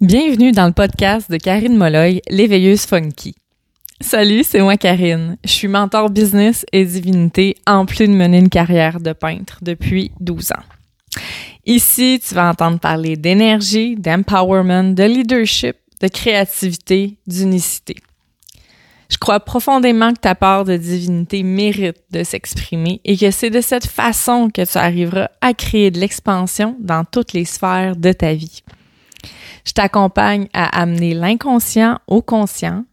Bienvenue dans le podcast de Karine Molloy, l'éveilleuse funky. Salut, c'est moi Karine. Je suis mentor business et divinité en plus de mener une carrière de peintre depuis 12 ans. Ici, tu vas entendre parler d'énergie, d'empowerment, de leadership, de créativité, d'unicité. Je crois profondément que ta part de divinité mérite de s'exprimer et que c'est de cette façon que tu arriveras à créer de l'expansion dans toutes les sphères de ta vie. Je t'accompagne à amener l'inconscient au conscient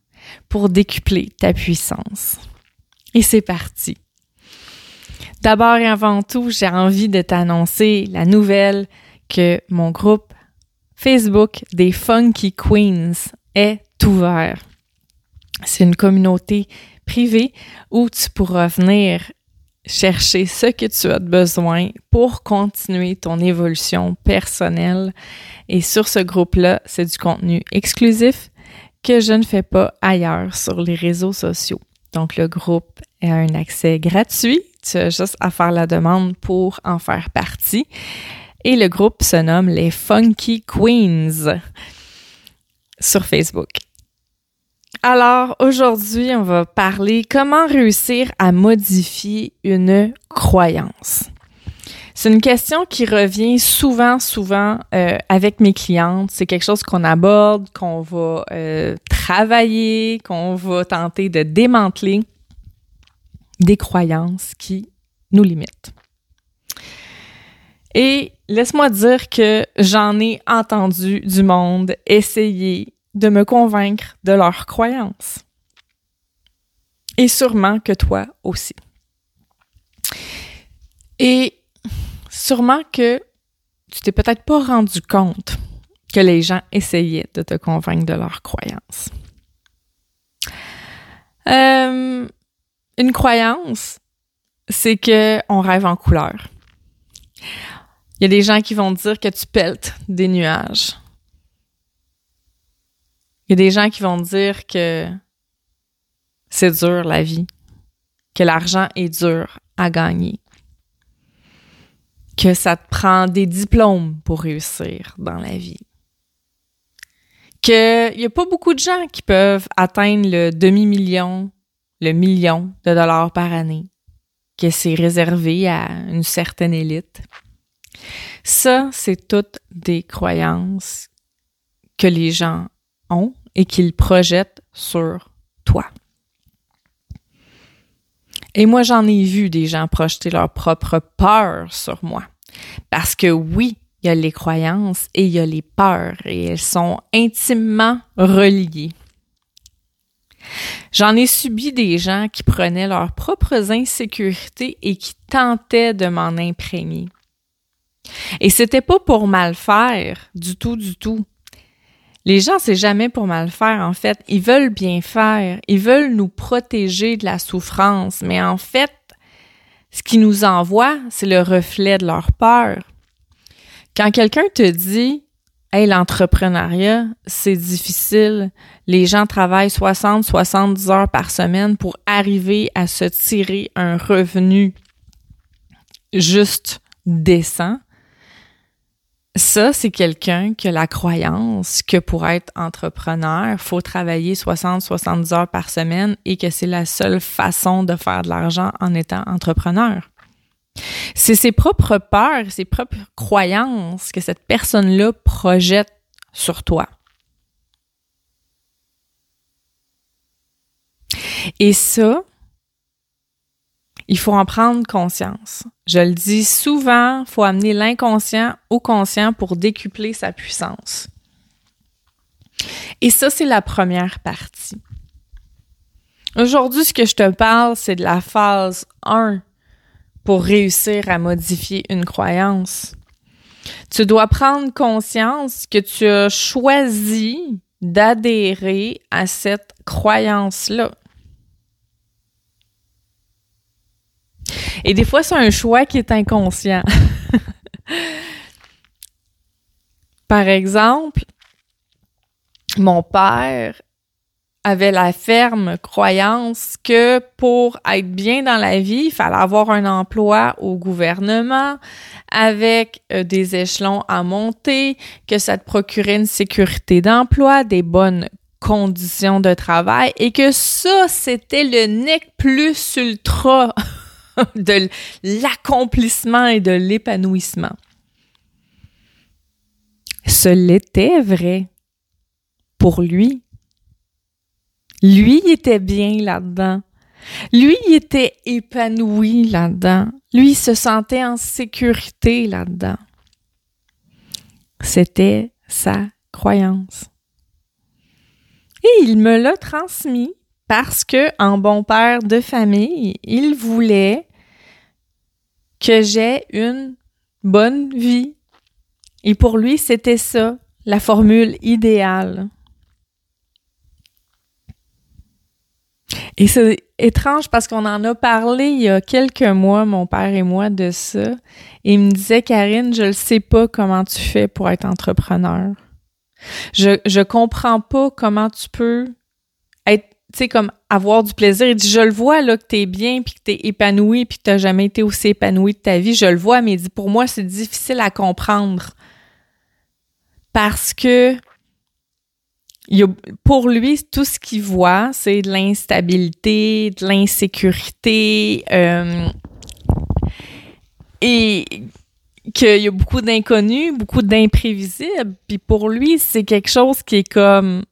pour décupler ta puissance. Et c'est parti. D'abord et avant tout, j'ai envie de t'annoncer la nouvelle que mon groupe Facebook des Funky Queens est ouvert. C'est une communauté privée où tu pourras venir chercher ce que tu as besoin pour continuer ton évolution personnelle. Et sur ce groupe-là, c'est du contenu exclusif que je ne fais pas ailleurs sur les réseaux sociaux. Donc, le groupe a un accès gratuit. Tu as juste à faire la demande pour en faire partie. Et le groupe se nomme les Funky Queens sur Facebook. Alors aujourd'hui, on va parler comment réussir à modifier une croyance. C'est une question qui revient souvent, souvent euh, avec mes clientes. C'est quelque chose qu'on aborde, qu'on va euh, travailler, qu'on va tenter de démanteler des croyances qui nous limitent. Et laisse-moi dire que j'en ai entendu du monde essayer de me convaincre de leurs croyances. Et sûrement que toi aussi. Et sûrement que tu t'es peut-être pas rendu compte que les gens essayaient de te convaincre de leurs croyances. Euh, une croyance, c'est que on rêve en couleur. Il y a des gens qui vont dire que tu peltes des nuages. Il y a des gens qui vont dire que c'est dur la vie, que l'argent est dur à gagner, que ça te prend des diplômes pour réussir dans la vie, qu'il n'y a pas beaucoup de gens qui peuvent atteindre le demi-million, le million de dollars par année, que c'est réservé à une certaine élite. Ça, c'est toutes des croyances que les gens et qu'ils projettent sur toi. Et moi, j'en ai vu des gens projeter leur propre peur sur moi. Parce que oui, il y a les croyances et il y a les peurs et elles sont intimement reliées. J'en ai subi des gens qui prenaient leurs propres insécurités et qui tentaient de m'en imprégner. Et c'était pas pour mal faire, du tout, du tout. Les gens, c'est jamais pour mal faire, en fait. Ils veulent bien faire. Ils veulent nous protéger de la souffrance. Mais en fait, ce qu'ils nous envoient, c'est le reflet de leur peur. Quand quelqu'un te dit, Hey, l'entrepreneuriat, c'est difficile. Les gens travaillent 60, 70 heures par semaine pour arriver à se tirer un revenu juste décent. Ça, c'est quelqu'un qui a la croyance que pour être entrepreneur, faut travailler 60-70 heures par semaine et que c'est la seule façon de faire de l'argent en étant entrepreneur. C'est ses propres peurs, ses propres croyances que cette personne-là projette sur toi. Et ça, il faut en prendre conscience. Je le dis souvent, il faut amener l'inconscient au conscient pour décupler sa puissance. Et ça, c'est la première partie. Aujourd'hui, ce que je te parle, c'est de la phase 1 pour réussir à modifier une croyance. Tu dois prendre conscience que tu as choisi d'adhérer à cette croyance-là. Et des fois, c'est un choix qui est inconscient. Par exemple, mon père avait la ferme croyance que pour être bien dans la vie, il fallait avoir un emploi au gouvernement avec euh, des échelons à monter, que ça te procurait une sécurité d'emploi, des bonnes conditions de travail et que ça, c'était le nec plus ultra de l'accomplissement et de l'épanouissement. Ce l'était vrai pour lui. Lui était bien là-dedans. Lui était épanoui là-dedans. Lui se sentait en sécurité là-dedans. C'était sa croyance. Et il me l'a transmis parce que, en bon père de famille, il voulait que j'aie une bonne vie. Et pour lui, c'était ça, la formule idéale. Et c'est étrange parce qu'on en a parlé il y a quelques mois, mon père et moi, de ça. Et il me disait, Karine, je ne sais pas comment tu fais pour être entrepreneur. Je, je comprends pas comment tu peux tu sais, comme avoir du plaisir. Il dit, je le vois, là, que t'es bien, puis que t'es épanoui, puis que t'as jamais été aussi épanoui de ta vie. Je le vois, mais il dit, pour moi, c'est difficile à comprendre. Parce que pour lui, tout ce qu'il voit, c'est de l'instabilité, de l'insécurité, euh, et qu'il y a beaucoup d'inconnus, beaucoup d'imprévisibles. Puis pour lui, c'est quelque chose qui est comme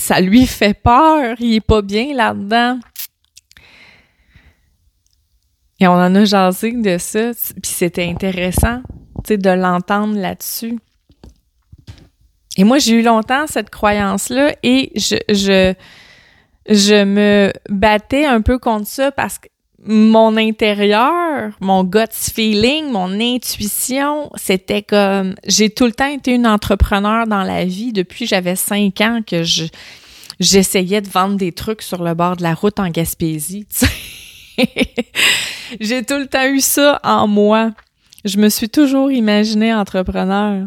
ça lui fait peur, il est pas bien là-dedans. Et on en a jasé de ça, puis c'était intéressant, tu sais, de l'entendre là-dessus. Et moi, j'ai eu longtemps cette croyance-là et je, je, je me battais un peu contre ça parce que mon intérieur, mon gut feeling, mon intuition, c'était comme j'ai tout le temps été une entrepreneur dans la vie depuis j'avais cinq ans que je j'essayais de vendre des trucs sur le bord de la route en Gaspésie. j'ai tout le temps eu ça en moi. Je me suis toujours imaginée entrepreneur.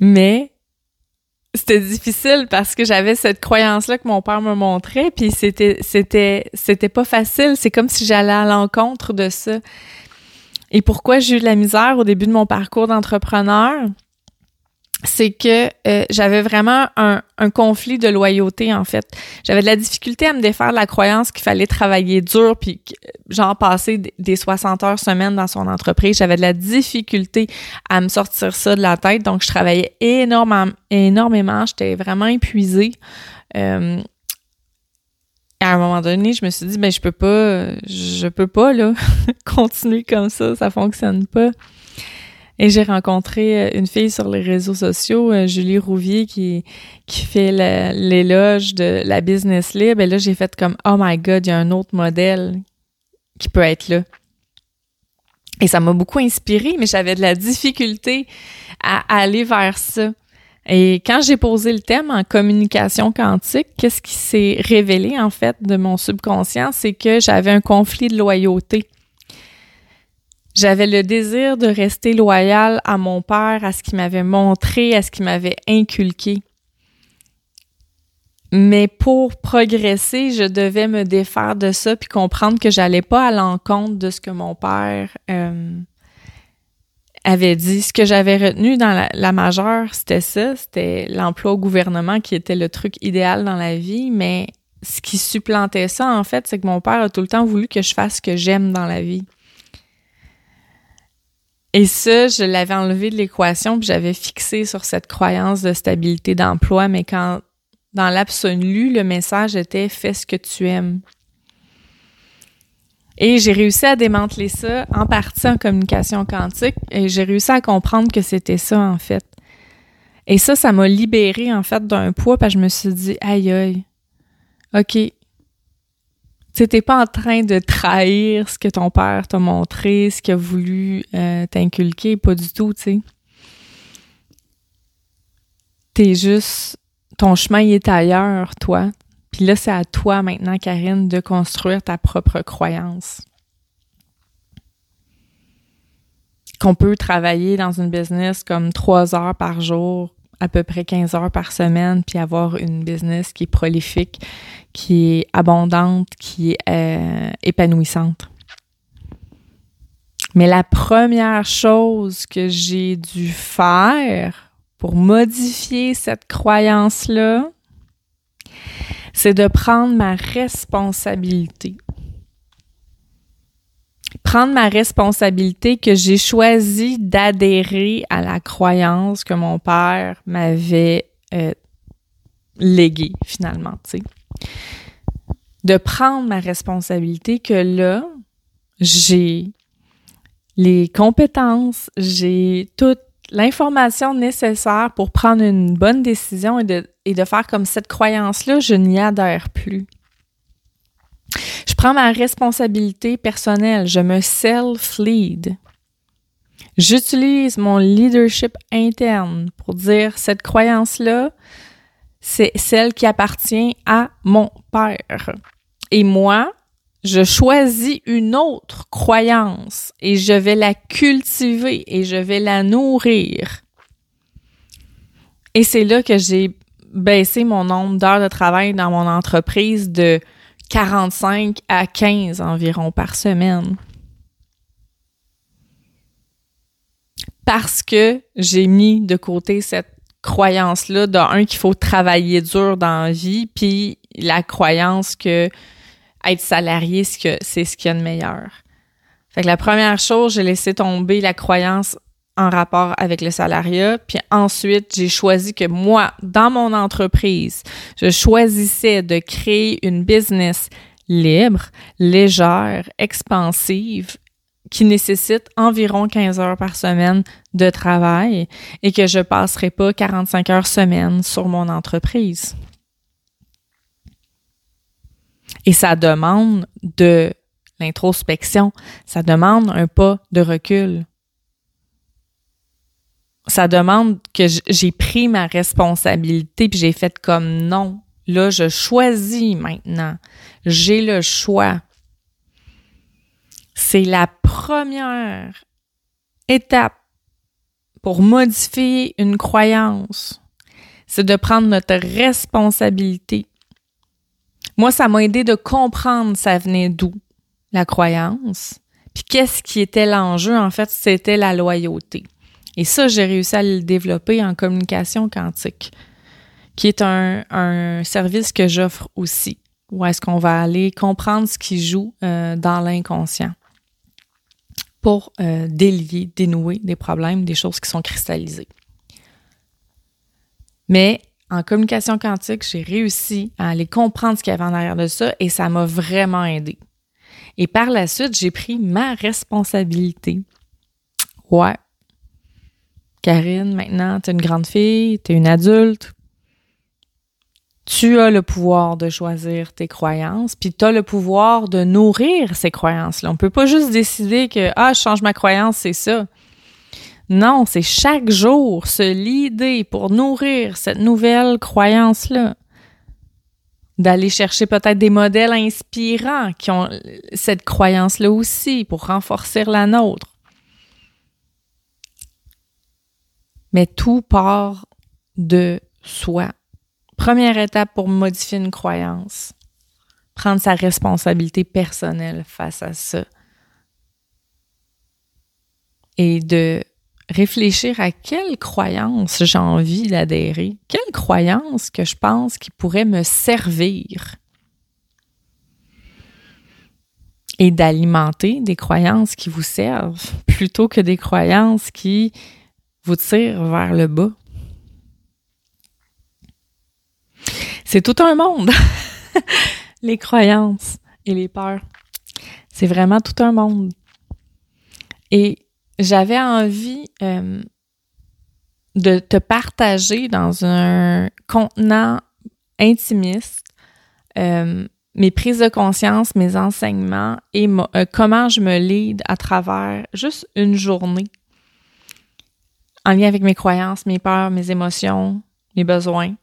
Mais c'était difficile parce que j'avais cette croyance-là que mon père me montrait, puis c'était c'était c'était pas facile. C'est comme si j'allais à l'encontre de ça. Et pourquoi j'ai eu de la misère au début de mon parcours d'entrepreneur? C'est que euh, j'avais vraiment un, conflit de loyauté en fait. J'avais de la difficulté à me défaire de la croyance qu'il fallait travailler dur puis genre passer des 60 heures semaine dans son entreprise. J'avais de la difficulté à me sortir ça de la tête. Donc je travaillais énormément, énormément. J'étais vraiment épuisée. Euh, à un moment donné, je me suis dit ben je peux pas, je peux pas là continuer comme ça, ça fonctionne pas. Et j'ai rencontré euh, une fille sur les réseaux sociaux, euh, Julie Rouvier, qui, qui fait l'éloge de la business libre. Et là, j'ai fait comme, oh my God, il y a un autre modèle qui peut être là. Et ça m'a beaucoup inspiré, mais j'avais de la difficulté à aller vers ça. Et quand j'ai posé le thème en communication quantique, qu'est-ce qui s'est révélé en fait de mon subconscient, c'est que j'avais un conflit de loyauté. J'avais le désir de rester loyal à mon père, à ce qu'il m'avait montré, à ce qu'il m'avait inculqué. Mais pour progresser, je devais me défaire de ça puis comprendre que j'allais pas à l'encontre de ce que mon père euh, avait dit. Ce que j'avais retenu dans la, la majeure, c'était ça, c'était l'emploi au gouvernement qui était le truc idéal dans la vie, mais ce qui supplantait ça, en fait, c'est que mon père a tout le temps voulu que je fasse ce que j'aime dans la vie. Et ça, je l'avais enlevé de l'équation, puis j'avais fixé sur cette croyance de stabilité d'emploi, mais quand dans l'absolu, le message était fais ce que tu aimes. Et j'ai réussi à démanteler ça en partie en communication quantique et j'ai réussi à comprendre que c'était ça en fait. Et ça, ça m'a libéré en fait d'un poids parce que je me suis dit aïe aïe. OK, tu t'es pas en train de trahir ce que ton père t'a montré, ce qu'il a voulu euh, t'inculquer, pas du tout, tu sais. T'es juste, ton chemin il est ailleurs, toi. Puis là, c'est à toi maintenant, Karine, de construire ta propre croyance. Qu'on peut travailler dans une business comme trois heures par jour à peu près 15 heures par semaine, puis avoir une business qui est prolifique, qui est abondante, qui est euh, épanouissante. Mais la première chose que j'ai dû faire pour modifier cette croyance-là, c'est de prendre ma responsabilité. Prendre ma responsabilité que j'ai choisi d'adhérer à la croyance que mon père m'avait euh, léguée finalement, tu sais. De prendre ma responsabilité que là, j'ai les compétences, j'ai toute l'information nécessaire pour prendre une bonne décision et de, et de faire comme cette croyance-là, je n'y adhère plus. Je prends ma responsabilité personnelle, je me self-lead. J'utilise mon leadership interne pour dire cette croyance-là, c'est celle qui appartient à mon père. Et moi, je choisis une autre croyance et je vais la cultiver et je vais la nourrir. Et c'est là que j'ai baissé mon nombre d'heures de travail dans mon entreprise de 45 à 15 environ par semaine. Parce que j'ai mis de côté cette croyance-là d'un qu'il faut travailler dur dans la vie, puis la croyance que être salarié, c'est ce qu'il y a de meilleur. Fait que la première chose, j'ai laissé tomber la croyance en rapport avec le salariat, puis ensuite, j'ai choisi que moi, dans mon entreprise, je choisissais de créer une business libre, légère, expansive, qui nécessite environ 15 heures par semaine de travail et que je passerai pas 45 heures semaine sur mon entreprise. Et ça demande de l'introspection, ça demande un pas de recul. Ça demande que j'ai pris ma responsabilité puis j'ai fait comme non. Là, je choisis maintenant. J'ai le choix. C'est la première étape pour modifier une croyance. C'est de prendre notre responsabilité moi, ça m'a aidé de comprendre ça venait d'où, la croyance. Puis qu'est-ce qui était l'enjeu? En fait, c'était la loyauté. Et ça, j'ai réussi à le développer en communication quantique, qui est un, service que j'offre aussi, où est-ce qu'on va aller comprendre ce qui joue euh, dans l'inconscient pour euh, délier, dénouer des problèmes, des choses qui sont cristallisées. Mais en communication quantique, j'ai réussi à aller comprendre ce qu'il y avait en arrière de ça et ça m'a vraiment aidé. Et par la suite, j'ai pris ma responsabilité. Ouais. Karine, maintenant, tu es une grande fille, tu es une adulte. Tu as le pouvoir de choisir tes croyances, puis tu as le pouvoir de nourrir ces croyances-là. On peut pas juste décider que, ah, je change ma croyance, c'est ça. Non, c'est chaque jour se l'idée pour nourrir cette nouvelle croyance-là. D'aller chercher peut-être des modèles inspirants qui ont cette croyance-là aussi pour renforcer la nôtre. Mais tout part de soi. Première étape pour modifier une croyance. Prendre sa responsabilité personnelle face à ça. Et de réfléchir à quelle croyance j'ai envie d'adhérer, quelle croyance que je pense qui pourrait me servir. Et d'alimenter des croyances qui vous servent plutôt que des croyances qui vous tirent vers le bas. C'est tout un monde, les croyances et les peurs. C'est vraiment tout un monde. Et j'avais envie euh, de te partager dans un contenant intimiste euh, mes prises de conscience, mes enseignements et euh, comment je me lead à travers juste une journée en lien avec mes croyances, mes peurs, mes émotions, mes besoins.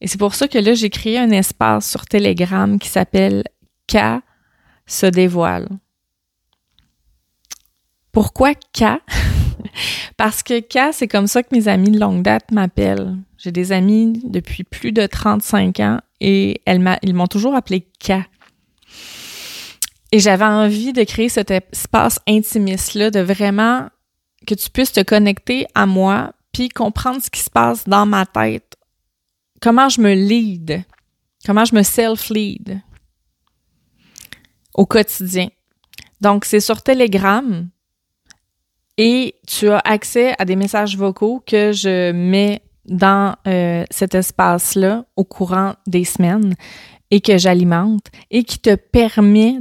Et c'est pour ça que là, j'ai créé un espace sur Telegram qui s'appelle K se dévoile. Pourquoi K? Parce que K, c'est comme ça que mes amis de longue date m'appellent. J'ai des amis depuis plus de 35 ans et ils m'ont toujours appelé K. Et j'avais envie de créer cet espace intimiste-là, de vraiment que tu puisses te connecter à moi, puis comprendre ce qui se passe dans ma tête. Comment je me lead, comment je me self-lead? Au quotidien. Donc, c'est sur Telegram et tu as accès à des messages vocaux que je mets dans euh, cet espace-là au courant des semaines et que j'alimente et qui te permet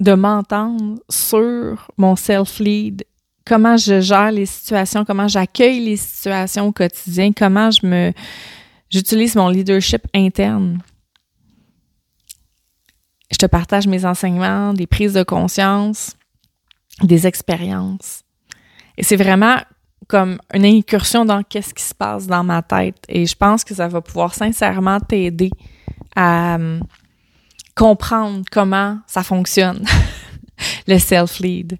de m'entendre sur mon self-lead, comment je gère les situations, comment j'accueille les situations au quotidien, comment je me j'utilise mon leadership interne. Je te partage mes enseignements, des prises de conscience, des expériences. Et c'est vraiment comme une incursion dans qu'est-ce qui se passe dans ma tête. Et je pense que ça va pouvoir sincèrement t'aider à hum, comprendre comment ça fonctionne, le self-lead.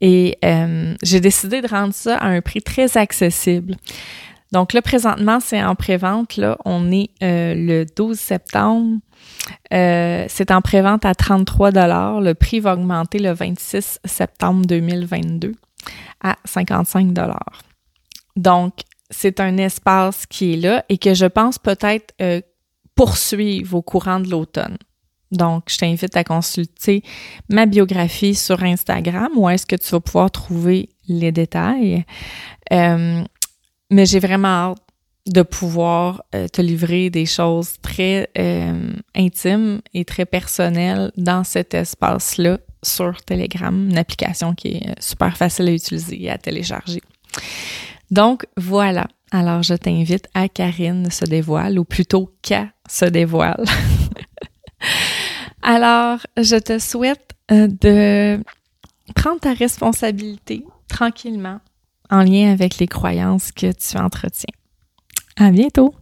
Et hum, j'ai décidé de rendre ça à un prix très accessible. Donc là, présentement, c'est en pré-vente. Là, on est euh, le 12 septembre. Euh, c'est en pré-vente à 33 Le prix va augmenter le 26 septembre 2022 à 55 Donc, c'est un espace qui est là et que je pense peut-être euh, poursuivre au courant de l'automne. Donc, je t'invite à consulter ma biographie sur Instagram où est-ce que tu vas pouvoir trouver les détails. Euh, mais j'ai vraiment hâte de pouvoir euh, te livrer des choses très intimes et très personnelles dans cet espace-là sur Telegram, une application qui est super facile à utiliser et à télécharger. Donc voilà. Alors je t'invite à Karine se dévoile, ou plutôt K se dévoile. Alors je te souhaite euh, de prendre ta responsabilité tranquillement en lien avec les croyances que tu entretiens. À bientôt!